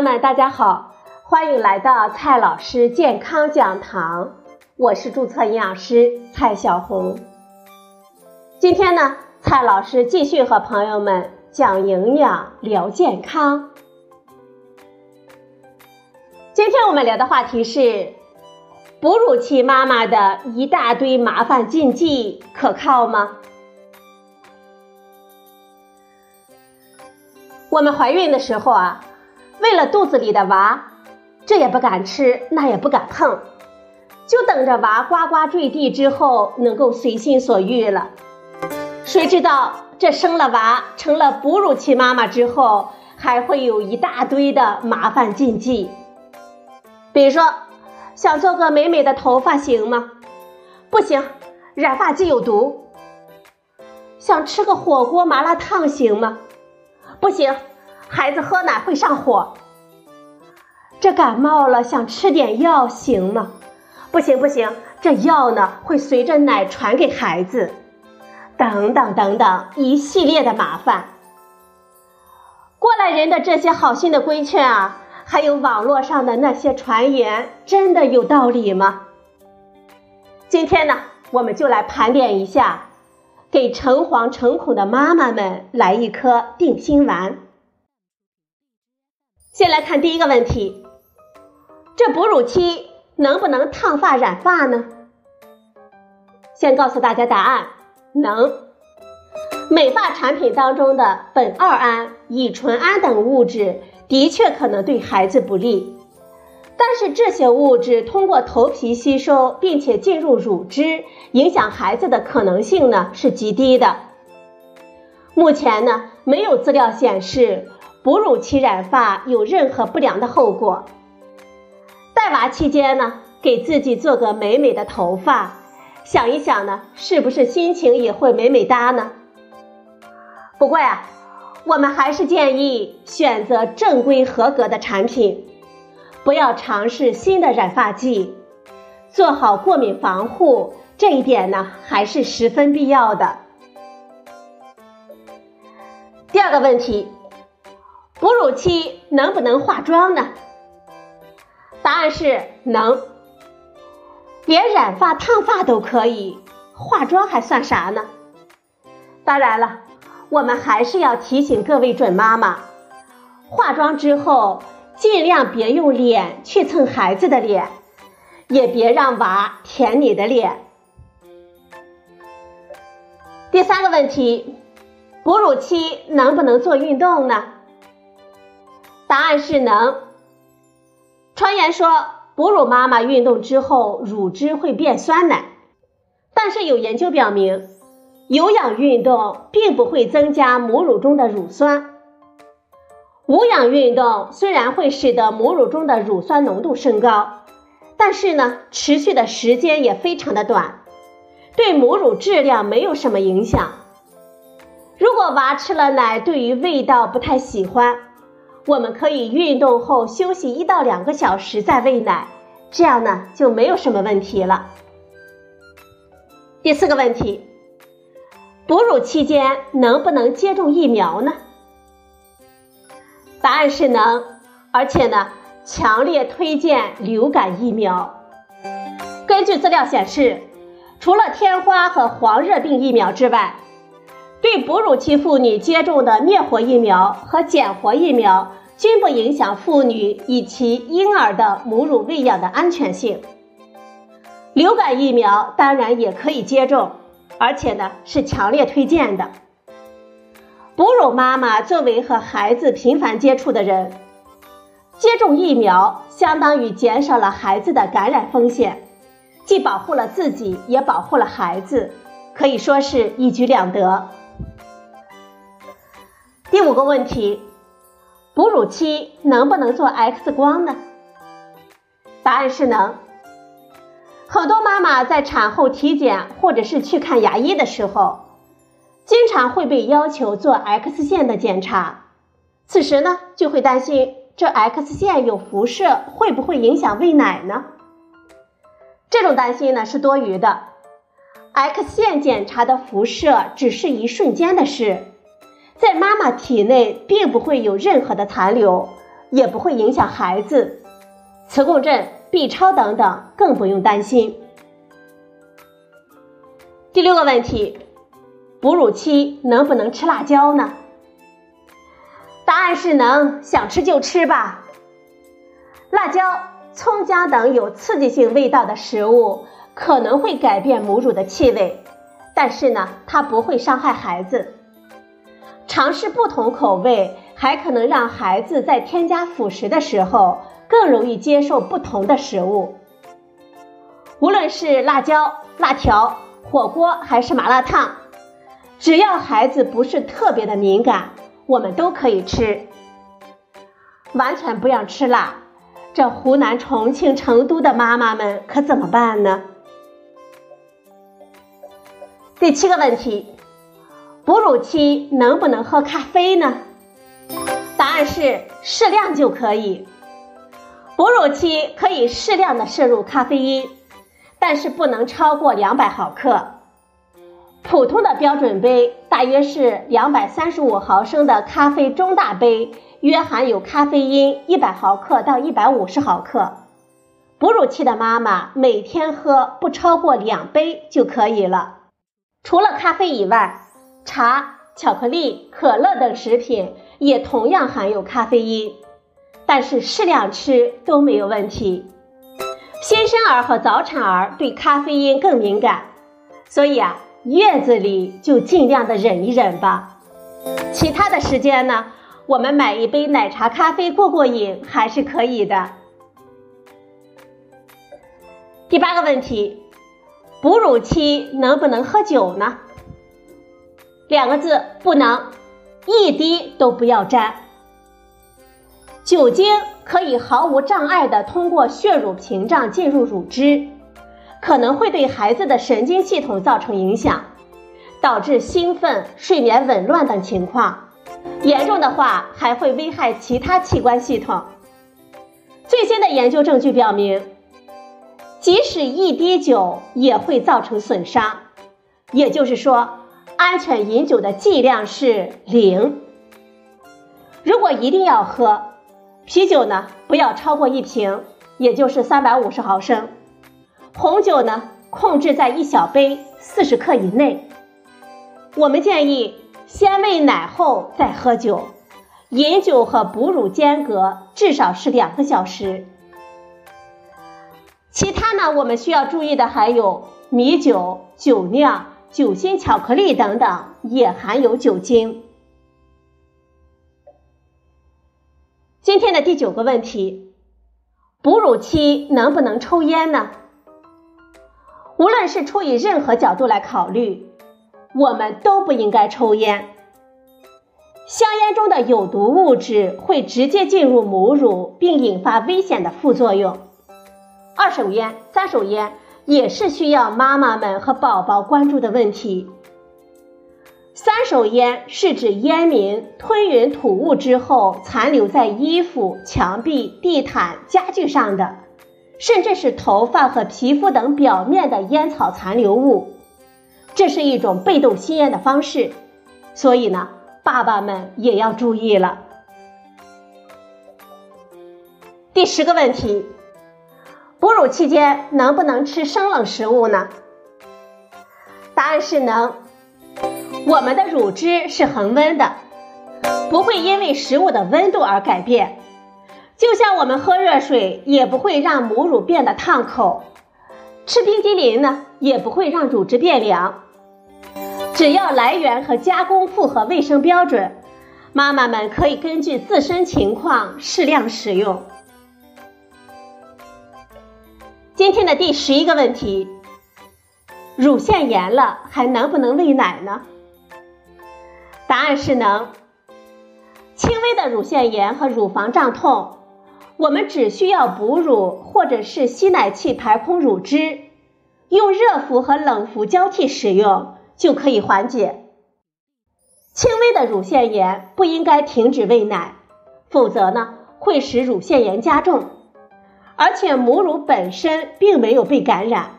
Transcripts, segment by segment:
友们，大家好，欢迎来到蔡老师健康讲堂，我是注册营养师蔡小红。今天呢，蔡老师继续和朋友们讲营养、聊健康。今天我们聊的话题是：哺乳期妈妈的一大堆麻烦禁忌可靠吗？我们怀孕的时候啊，为了肚子里的娃，这也不敢吃，那也不敢碰，就等着娃呱呱坠地之后能够随心所欲了。谁知道这生了娃，成了哺乳期妈妈之后，还会有一大堆的麻烦禁忌。比如说，想做个美美的头发行吗？不行，染发剂有毒。想吃个火锅麻辣烫行吗？不行，孩子喝奶会上火。这感冒了想吃点药行吗？不行不行，这药呢会随着奶传给孩子。等等等等，一系列的麻烦。过来人的这些好心的规劝啊，还有网络上的那些传言，真的有道理吗？今天呢，我们就来盘点一下。给诚惶诚恐的妈妈们来一颗定心丸。先来看第一个问题：这哺乳期能不能烫发染发呢？先告诉大家答案：能。美发产品当中的苯二胺、乙醇胺等物质的确可能对孩子不利。但是这些物质通过头皮吸收，并且进入乳汁，影响孩子的可能性呢是极低的。目前呢，没有资料显示哺乳期染发有任何不良的后果。带娃期间呢，给自己做个美美的头发，想一想呢，是不是心情也会美美哒呢？不过呀，我们还是建议选择正规合格的产品。不要尝试新的染发剂，做好过敏防护，这一点呢还是十分必要的。第二个问题，哺乳期能不能化妆呢？答案是能，连染发烫发都可以，化妆还算啥呢？当然了，我们还是要提醒各位准妈妈，化妆之后。尽量别用脸去蹭孩子的脸，也别让娃舔你的脸。第三个问题，哺乳期能不能做运动呢？答案是能。传言说哺乳妈妈运动之后乳汁会变酸奶，但是有研究表明，有氧运动并不会增加母乳中的乳酸。无氧运动虽然会使得母乳中的乳酸浓度升高，但是呢，持续的时间也非常的短，对母乳质量没有什么影响。如果娃吃了奶，对于味道不太喜欢，我们可以运动后休息一到两个小时再喂奶，这样呢就没有什么问题了。第四个问题，哺乳期间能不能接种疫苗呢？答案是能，而且呢，强烈推荐流感疫苗。根据资料显示，除了天花和黄热病疫苗之外，对哺乳期妇女接种的灭活疫苗和减活疫苗均不影响妇女以及婴儿的母乳喂养的安全性。流感疫苗当然也可以接种，而且呢是强烈推荐的。哺乳妈妈作为和孩子频繁接触的人，接种疫苗相当于减少了孩子的感染风险，既保护了自己，也保护了孩子，可以说是一举两得。第五个问题，哺乳期能不能做 X 光呢？答案是能。很多妈妈在产后体检或者是去看牙医的时候。经常会被要求做 X 线的检查，此时呢就会担心这 X 线有辐射，会不会影响喂奶呢？这种担心呢是多余的，X 线检查的辐射只是一瞬间的事，在妈妈体内并不会有任何的残留，也不会影响孩子，磁共振、B 超等等更不用担心。第六个问题，哺乳期能不能吃辣椒呢？答案是能，想吃就吃吧。辣椒、葱姜等有刺激性味道的食物可能会改变母乳的气味，但是呢，它不会伤害孩子。尝试不同口味，还可能让孩子在添加辅食的时候更容易接受不同的食物。无论是辣椒、辣条。火锅还是麻辣烫，只要孩子不是特别的敏感，我们都可以吃。完全不要吃辣，这湖南、重庆、成都的妈妈们可怎么办呢？第七个问题，哺乳期能不能喝咖啡呢？答案是适量就可以。哺乳期可以适量的摄入咖啡因。但是不能超过两百毫克，普通的标准杯大约是两百三十五毫升的咖啡中大杯，约含有咖啡因一百毫克到一百五十毫克。哺乳期的妈妈每天喝不超过两杯就可以了。除了咖啡以外，茶、巧克力、可乐等食品也同样含有咖啡因，但是适量吃都没有问题。新生儿和早产儿对咖啡因更敏感，所以啊，月子里就尽量的忍一忍吧。其他的时间呢，我们买一杯奶茶、咖啡过过瘾还是可以的。第八个问题，哺乳期能不能喝酒呢？两个字，不能，一滴都不要沾。酒精可以毫无障碍地通过血乳屏障进入乳汁，可能会对孩子的神经系统造成影响，导致兴奋、睡眠紊乱等情况。严重的话还会危害其他器官系统。最新的研究证据表明，即使一滴酒也会造成损伤，也就是说，安全饮酒的剂量是零。如果一定要喝，啤酒呢，不要超过一瓶，也就是三百五十毫升。红酒呢，控制在一小杯四十克以内。我们建议先喂奶后再喝酒，饮酒和哺乳间隔至少是两个小时。其他呢，我们需要注意的还有米酒、酒酿、酒心巧克力等等，也含有酒精。今天的第九个问题：哺乳期能不能抽烟呢？无论是出于任何角度来考虑，我们都不应该抽烟。香烟中的有毒物质会直接进入母乳，并引发危险的副作用。二手烟、三手烟也是需要妈妈们和宝宝关注的问题。三手烟是指烟民吞云吐雾之后残留在衣服、墙壁、地毯、家具上的，甚至是头发和皮肤等表面的烟草残留物，这是一种被动吸烟的方式，所以呢，爸爸们也要注意了。第十个问题，哺乳期间能不能吃生冷食物呢？答案是能。我们的乳汁是恒温的，不会因为食物的温度而改变。就像我们喝热水，也不会让母乳变得烫口；吃冰激凌呢，也不会让乳汁变凉。只要来源和加工符合卫生标准，妈妈们可以根据自身情况适量使用。今天的第十一个问题：乳腺炎了，还能不能喂奶呢？答案是能。轻微的乳腺炎和乳房胀痛，我们只需要哺乳或者是吸奶器排空乳汁，用热敷和冷敷交替使用就可以缓解。轻微的乳腺炎不应该停止喂奶，否则呢会使乳腺炎加重，而且母乳本身并没有被感染，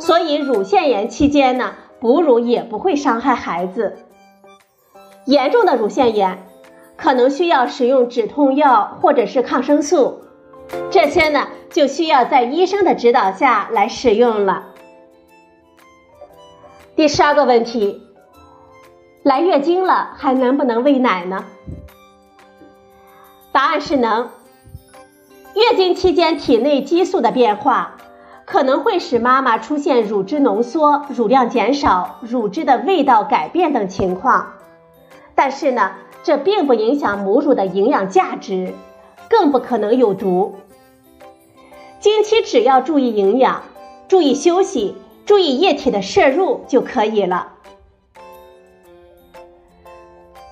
所以乳腺炎期间呢哺乳也不会伤害孩子。严重的乳腺炎可能需要使用止痛药或者是抗生素，这些呢就需要在医生的指导下来使用了。第十二个问题，来月经了还能不能喂奶呢？答案是能。月经期间体内激素的变化，可能会使妈妈出现乳汁浓缩、乳量减少、乳汁的味道改变等情况，但是呢，这并不影响母乳的营养价值，更不可能有毒。经期只要注意营养，注意休息。注意液体的摄入就可以了。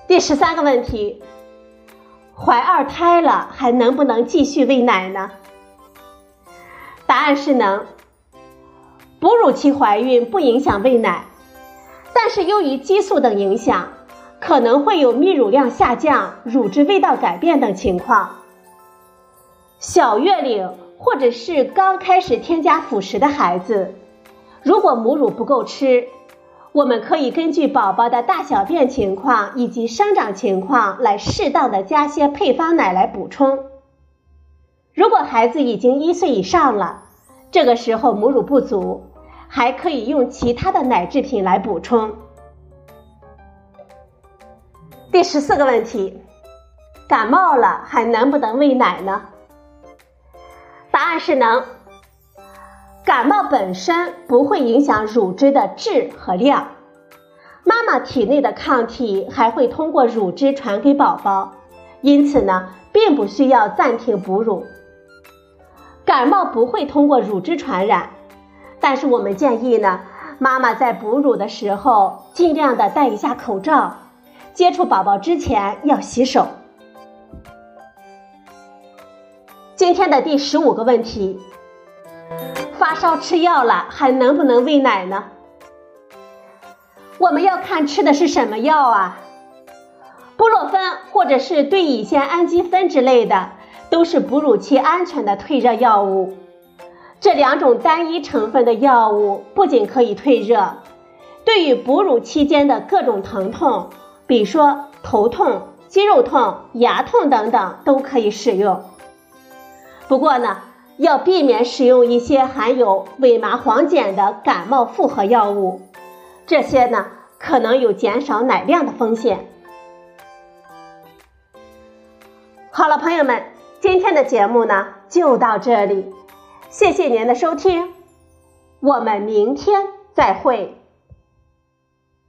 第十三个问题，怀二胎了还能不能继续喂奶呢？答案是能。哺乳期怀孕不影响喂奶，但是由于激素等影响，可能会有泌乳量下降、乳汁味道改变等情况。小月龄或者是刚开始添加辅食的孩子。如果母乳不够吃，我们可以根据宝宝的大小便情况以及生长情况来适当的加些配方奶来补充。如果孩子已经一岁以上了，这个时候母乳不足，还可以用其他的奶制品来补充。第十四个问题，感冒了还能不能喂奶呢？答案是能。感冒本身不会影响乳汁的质和量，妈妈体内的抗体还会通过乳汁传给宝宝，因此呢，并不需要暂停哺乳。感冒不会通过乳汁传染，但是我们建议呢，妈妈在哺乳的时候尽量的戴一下口罩，接触宝宝之前要洗手。今天的第十五个问题。发烧吃药了，还能不能喂奶呢？我们要看吃的是什么药啊？布洛芬或者是对乙酰氨基酚之类的，都是哺乳期安全的退热药物。这两种单一成分的药物不仅可以退热，对于哺乳期间的各种疼痛，比如说头痛、肌肉痛、牙痛等等，都可以使用。不过呢。要避免使用一些含有伪麻黄碱的感冒复合药物，这些呢可能有减少奶量的风险。好了，朋友们，今天的节目呢就到这里，谢谢您的收听，我们明天再会。